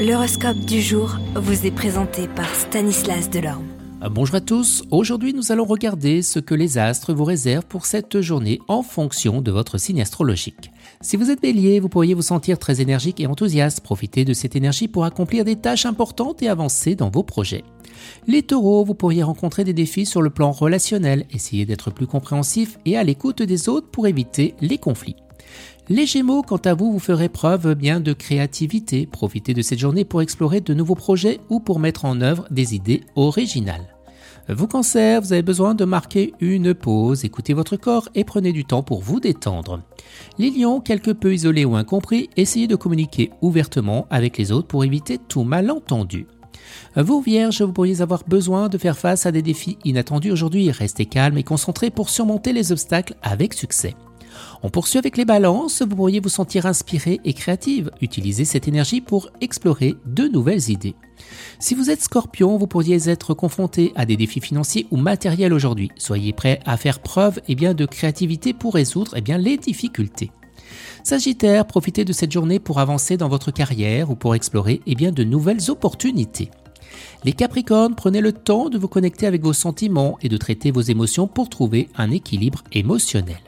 L'horoscope du jour vous est présenté par Stanislas Delorme. Euh, bonjour à tous, aujourd'hui nous allons regarder ce que les astres vous réservent pour cette journée en fonction de votre signe astrologique. Si vous êtes bélier, vous pourriez vous sentir très énergique et enthousiaste, profitez de cette énergie pour accomplir des tâches importantes et avancer dans vos projets. Les taureaux, vous pourriez rencontrer des défis sur le plan relationnel, essayez d'être plus compréhensif et à l'écoute des autres pour éviter les conflits. Les Gémeaux, quant à vous, vous ferez preuve bien de créativité. Profitez de cette journée pour explorer de nouveaux projets ou pour mettre en œuvre des idées originales. Vous cancer, vous avez besoin de marquer une pause, écoutez votre corps et prenez du temps pour vous détendre. Les lions, quelque peu isolés ou incompris, essayez de communiquer ouvertement avec les autres pour éviter tout malentendu. Vous vierges, vous pourriez avoir besoin de faire face à des défis inattendus aujourd'hui. Restez calme et concentré pour surmonter les obstacles avec succès. On poursuit avec les balances, vous pourriez vous sentir inspiré et créative. Utilisez cette énergie pour explorer de nouvelles idées. Si vous êtes scorpion, vous pourriez être confronté à des défis financiers ou matériels aujourd'hui. Soyez prêt à faire preuve eh bien, de créativité pour résoudre eh bien, les difficultés. Sagittaire, profitez de cette journée pour avancer dans votre carrière ou pour explorer eh bien, de nouvelles opportunités. Les Capricornes, prenez le temps de vous connecter avec vos sentiments et de traiter vos émotions pour trouver un équilibre émotionnel.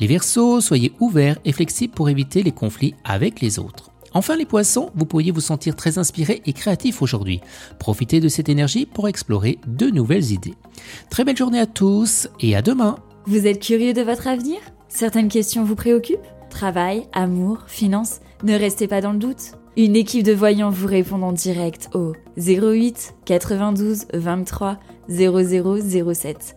Les Verseaux, soyez ouverts et flexibles pour éviter les conflits avec les autres. Enfin les poissons, vous pourriez vous sentir très inspiré et créatif aujourd'hui. Profitez de cette énergie pour explorer de nouvelles idées. Très belle journée à tous et à demain. Vous êtes curieux de votre avenir? Certaines questions vous préoccupent? Travail, amour, finances Ne restez pas dans le doute. Une équipe de voyants vous répond en direct au 08 92 23 0007.